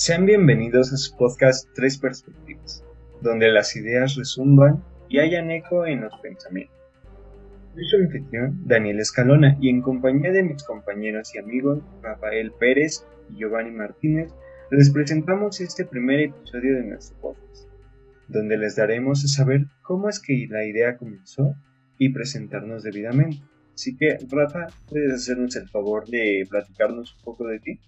Sean bienvenidos a su podcast Tres Perspectivas, donde las ideas resumban y hayan eco en los pensamientos. Soy su anfitrión, Daniel Escalona, y en compañía de mis compañeros y amigos Rafael Pérez y Giovanni Martínez, les presentamos este primer episodio de nuestro podcast, donde les daremos a saber cómo es que la idea comenzó y presentarnos debidamente. Así que, Rafa, ¿puedes hacernos el favor de platicarnos un poco de ti?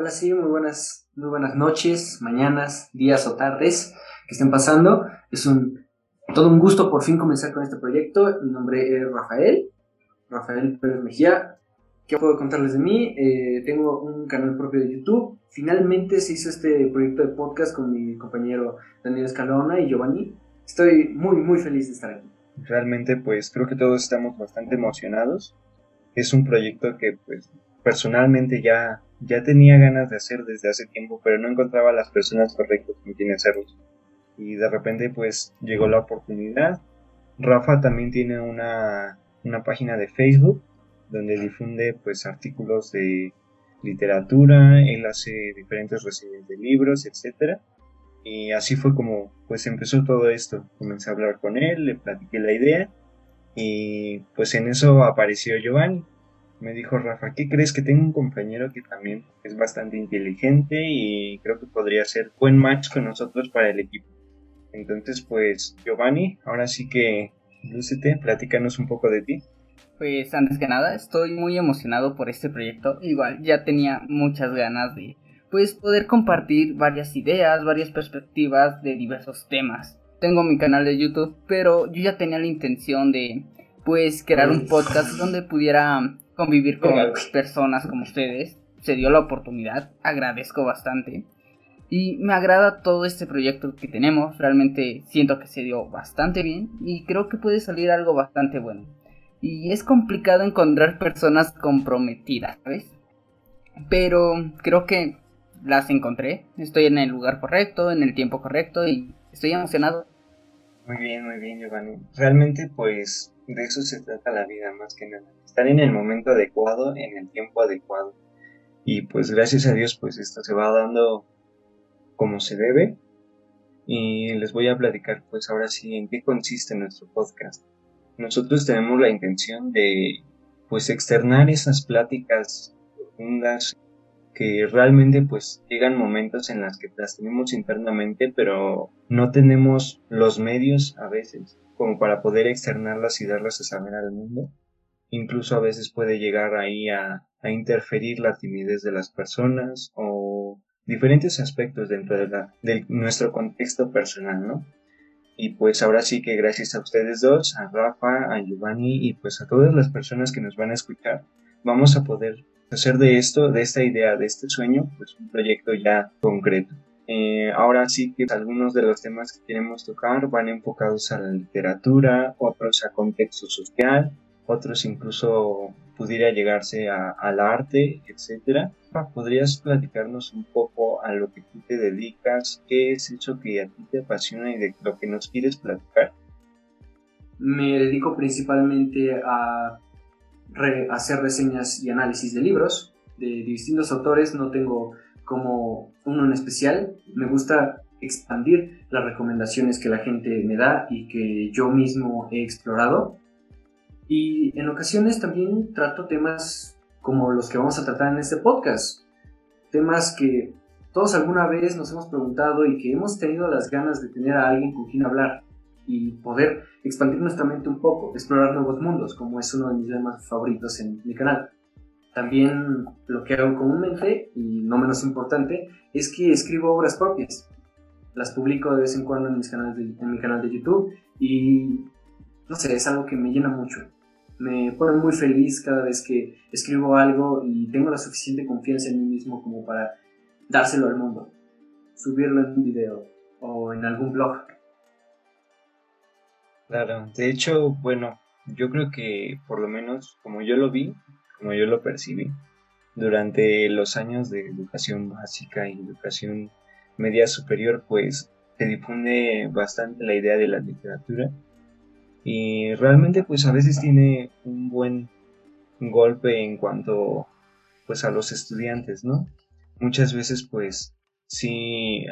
Hola, sí, muy buenas, muy buenas noches, mañanas, días o tardes que estén pasando. Es un todo un gusto por fin comenzar con este proyecto. Mi nombre es Rafael, Rafael Pérez Mejía. ¿Qué puedo contarles de mí? Eh, tengo un canal propio de YouTube. Finalmente se hizo este proyecto de podcast con mi compañero Daniel Escalona y Giovanni. Estoy muy, muy feliz de estar aquí. Realmente, pues creo que todos estamos bastante emocionados. Es un proyecto que, pues, personalmente ya ya tenía ganas de hacer desde hace tiempo, pero no encontraba las personas correctas con quienes hacerlo. Y de repente pues llegó la oportunidad. Rafa también tiene una, una página de Facebook donde difunde pues artículos de literatura, él hace diferentes reseñas de libros, etc. Y así fue como pues empezó todo esto. Comencé a hablar con él, le platiqué la idea y pues en eso apareció Giovanni me dijo Rafa, ¿qué crees que tengo un compañero que también es bastante inteligente y creo que podría ser buen match con nosotros para el equipo? Entonces, pues, Giovanni, ahora sí que lúcete, platícanos un poco de ti. Pues antes que nada, estoy muy emocionado por este proyecto. Igual, ya tenía muchas ganas de pues poder compartir varias ideas, varias perspectivas de diversos temas. Tengo mi canal de YouTube, pero yo ya tenía la intención de pues crear un podcast donde pudiera convivir con personas como ustedes. Se dio la oportunidad, agradezco bastante. Y me agrada todo este proyecto que tenemos, realmente siento que se dio bastante bien y creo que puede salir algo bastante bueno. Y es complicado encontrar personas comprometidas, ¿sabes? Pero creo que las encontré, estoy en el lugar correcto, en el tiempo correcto y estoy emocionado. Muy bien, muy bien, Giovanni. Realmente pues de eso se trata la vida más que nada estar en el momento adecuado, en el tiempo adecuado. Y pues gracias a Dios, pues esto se va dando como se debe. Y les voy a platicar pues ahora sí en qué consiste nuestro podcast. Nosotros tenemos la intención de pues externar esas pláticas profundas que realmente pues llegan momentos en las que las tenemos internamente pero no tenemos los medios a veces como para poder externarlas y darlas a saber al mundo incluso a veces puede llegar ahí a, interferir la timidez de las personas o diferentes aspectos dentro de, la, de nuestro contexto personal, ¿no? Y pues ahora sí que gracias a ustedes dos, a Rafa, a Giovanni y pues a todas las personas que nos van a escuchar, vamos a poder hacer de esto, de esta idea, de este sueño, pues un proyecto ya concreto. Eh, ahora sí que algunos de los temas que queremos tocar van enfocados a la literatura, otros a contexto social, otros incluso pudiera llegarse al arte, etcétera. ¿Podrías platicarnos un poco a lo que tú te dedicas? ¿Qué es eso que a ti te apasiona y de lo que nos quieres platicar? Me dedico principalmente a hacer reseñas y análisis de libros de distintos autores. No tengo como uno en especial. Me gusta expandir las recomendaciones que la gente me da y que yo mismo he explorado y en ocasiones también trato temas como los que vamos a tratar en este podcast. Temas que todos alguna vez nos hemos preguntado y que hemos tenido las ganas de tener a alguien con quien hablar y poder expandir nuestra mente un poco, explorar nuevos mundos, como es uno de mis temas favoritos en mi canal. También lo que hago comúnmente, y no menos importante, es que escribo obras propias. Las publico de vez en cuando en, mis canales en mi canal de YouTube y no sé, es algo que me llena mucho me pone muy feliz cada vez que escribo algo y tengo la suficiente confianza en mí mismo como para dárselo al mundo, subirlo en un video o en algún blog. Claro, de hecho, bueno, yo creo que por lo menos como yo lo vi, como yo lo percibí, durante los años de educación básica y educación media superior, pues se difunde bastante la idea de la literatura y realmente pues a veces tiene un buen golpe en cuanto pues a los estudiantes, ¿no? muchas veces pues sí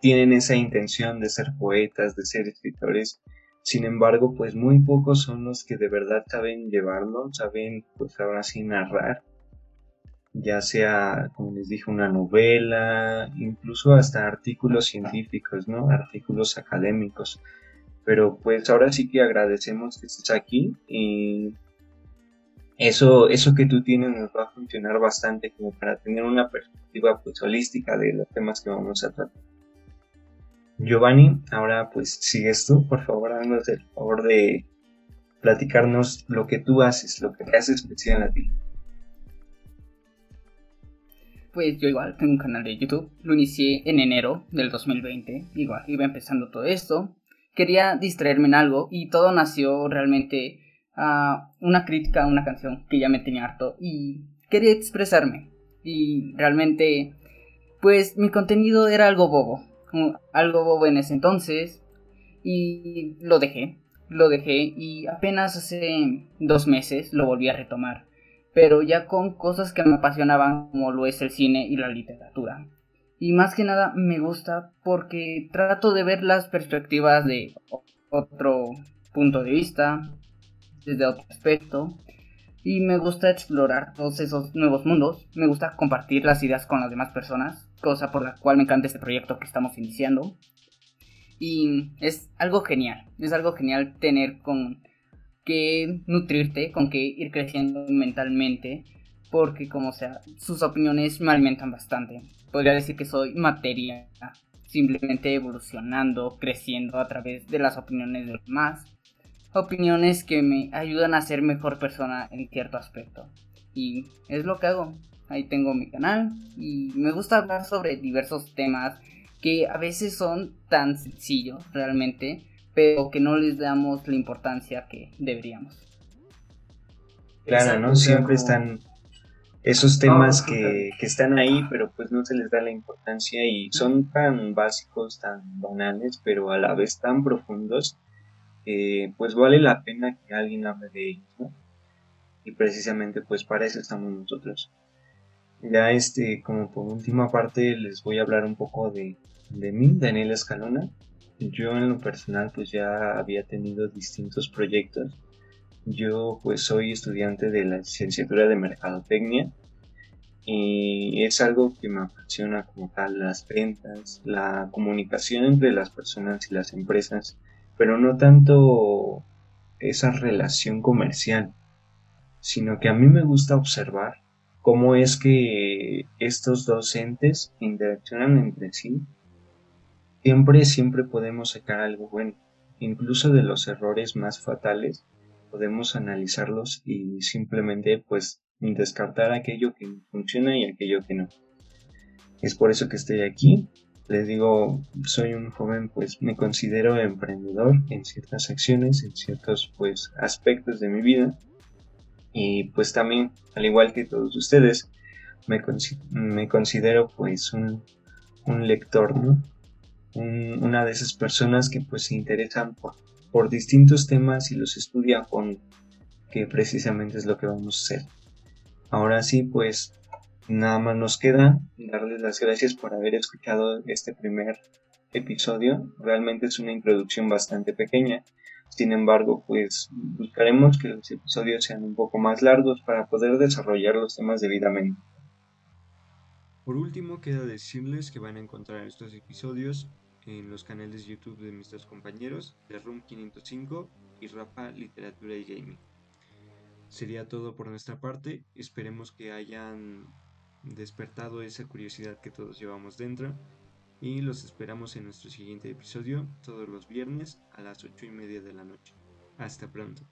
tienen esa intención de ser poetas, de ser escritores, sin embargo pues muy pocos son los que de verdad saben llevarlo, saben pues ahora sí narrar, ya sea como les dije una novela, incluso hasta artículos científicos, ¿no? Artículos académicos. Pero pues ahora sí que agradecemos que estés aquí y eso, eso que tú tienes nos va a funcionar bastante como para tener una perspectiva pues holística de los temas que vamos a tratar. Giovanni, ahora pues sigues tú, por favor, haznos el favor de platicarnos lo que tú haces, lo que te hace especial a ti. Pues yo igual tengo un canal de YouTube, lo inicié en enero del 2020, igual iba empezando todo esto, quería distraerme en algo y todo nació realmente a una crítica a una canción que ya me tenía harto y quería expresarme. Y realmente, pues mi contenido era algo bobo, algo bobo en ese entonces y lo dejé, lo dejé y apenas hace dos meses lo volví a retomar, pero ya con cosas que me apasionaban como lo es el cine y la literatura. Y más que nada me gusta porque trato de ver las perspectivas de otro punto de vista, desde otro aspecto. Y me gusta explorar todos esos nuevos mundos. Me gusta compartir las ideas con las demás personas, cosa por la cual me encanta este proyecto que estamos iniciando. Y es algo genial, es algo genial tener con que nutrirte, con que ir creciendo mentalmente, porque como sea, sus opiniones me alimentan bastante. Podría decir que soy materia, simplemente evolucionando, creciendo a través de las opiniones de los demás opiniones que me ayudan a ser mejor persona en cierto aspecto. Y es lo que hago. Ahí tengo mi canal y me gusta hablar sobre diversos temas que a veces son tan sencillos realmente, pero que no les damos la importancia que deberíamos. Claro, ¿no? Siempre están esos temas que, que, están ahí, pero pues no se les da la importancia y son tan básicos, tan banales, pero a la vez tan profundos pues vale la pena que alguien hable de ellos, ¿no? Y precisamente pues para eso estamos nosotros. Ya este, como por última parte les voy a hablar un poco de, de mí, Daniel Escalona. Yo en lo personal pues ya había tenido distintos proyectos. Yo pues soy estudiante de la licenciatura de Mercadotecnia y es algo que me apasiona como tal las ventas, la comunicación entre las personas y las empresas pero no tanto esa relación comercial, sino que a mí me gusta observar cómo es que estos dos entes interaccionan entre sí. Siempre, siempre podemos sacar algo bueno. Incluso de los errores más fatales, podemos analizarlos y simplemente pues descartar aquello que funciona y aquello que no. Es por eso que estoy aquí les digo, soy un joven, pues me considero emprendedor en ciertas acciones, en ciertos pues aspectos de mi vida. Y pues también, al igual que todos ustedes, me, considero pues un, un lector, ¿no? Una de esas personas que pues se interesan por, distintos temas y los estudia a fondo, que precisamente es lo que vamos a hacer. Ahora sí, pues Nada más nos queda darles las gracias por haber escuchado este primer episodio. Realmente es una introducción bastante pequeña. Sin embargo, pues buscaremos que los episodios sean un poco más largos para poder desarrollar los temas debidamente. Por último, queda decirles que van a encontrar estos episodios en los canales YouTube de mis dos compañeros, de Room 505 y Rapa Literatura y Gaming. Sería todo por nuestra parte. Esperemos que hayan despertado esa curiosidad que todos llevamos dentro. Y los esperamos en nuestro siguiente episodio todos los viernes a las 8 y media de la noche. Hasta pronto.